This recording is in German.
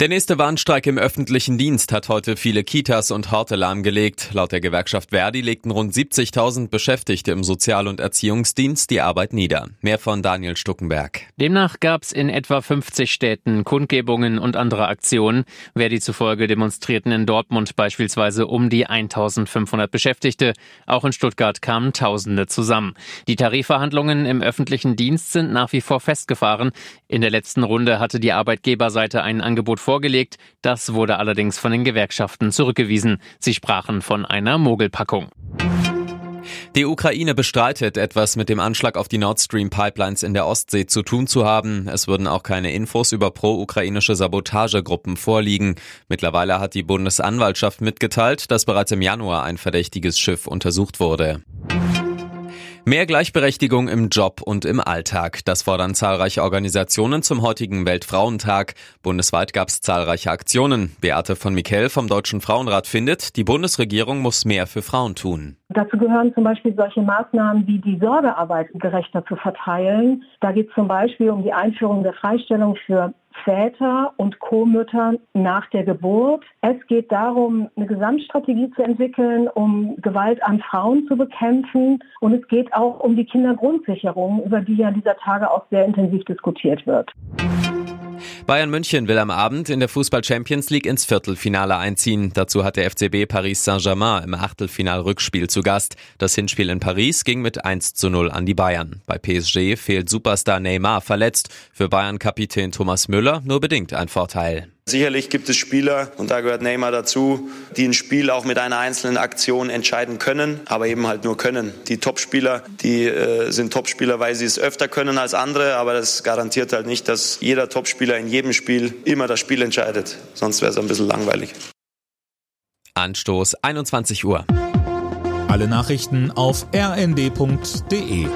Der nächste Warnstreik im öffentlichen Dienst hat heute viele Kitas und Horte lahmgelegt. Laut der Gewerkschaft Verdi legten rund 70.000 Beschäftigte im Sozial- und Erziehungsdienst die Arbeit nieder. Mehr von Daniel Stuckenberg. Demnach gab es in etwa 50 Städten Kundgebungen und andere Aktionen. Verdi zufolge demonstrierten in Dortmund beispielsweise um die 1.500 Beschäftigte. Auch in Stuttgart kamen Tausende zusammen. Die Tarifverhandlungen im öffentlichen Dienst sind nach wie vor festgefahren. In der letzten Runde hatte die Arbeitgeberseite einen Angebot vorgelegt. Das wurde allerdings von den Gewerkschaften zurückgewiesen. Sie sprachen von einer Mogelpackung. Die Ukraine bestreitet, etwas mit dem Anschlag auf die Nord Stream Pipelines in der Ostsee zu tun zu haben. Es würden auch keine Infos über pro-ukrainische Sabotagegruppen vorliegen. Mittlerweile hat die Bundesanwaltschaft mitgeteilt, dass bereits im Januar ein verdächtiges Schiff untersucht wurde. Mehr Gleichberechtigung im Job und im Alltag. Das fordern zahlreiche Organisationen zum heutigen Weltfrauentag. Bundesweit gab es zahlreiche Aktionen. Beate von Mikel vom Deutschen Frauenrat findet, die Bundesregierung muss mehr für Frauen tun. Dazu gehören zum Beispiel solche Maßnahmen wie die Sorgearbeit gerechter zu verteilen. Da geht es zum Beispiel um die Einführung der Freistellung für Väter und Co-Mütter nach der Geburt. Es geht darum, eine Gesamtstrategie zu entwickeln, um Gewalt an Frauen zu bekämpfen. Und es geht auch um die Kindergrundsicherung, über die ja dieser Tage auch sehr intensiv diskutiert wird. Bayern München will am Abend in der Fußball Champions League ins Viertelfinale einziehen. Dazu hat der FCB Paris Saint-Germain im Achtelfinal-Rückspiel zu Gast. Das Hinspiel in Paris ging mit 1 zu 0 an die Bayern. Bei PSG fehlt Superstar Neymar verletzt. Für Bayern-Kapitän Thomas Müller nur bedingt ein Vorteil. Sicherlich gibt es Spieler, und da gehört Neymar dazu, die ein Spiel auch mit einer einzelnen Aktion entscheiden können, aber eben halt nur können. Die Topspieler, die äh, sind Topspieler, weil sie es öfter können als andere, aber das garantiert halt nicht, dass jeder Topspieler in jedem Spiel immer das Spiel entscheidet. Sonst wäre es ein bisschen langweilig. Anstoß 21 Uhr. Alle Nachrichten auf rnd.de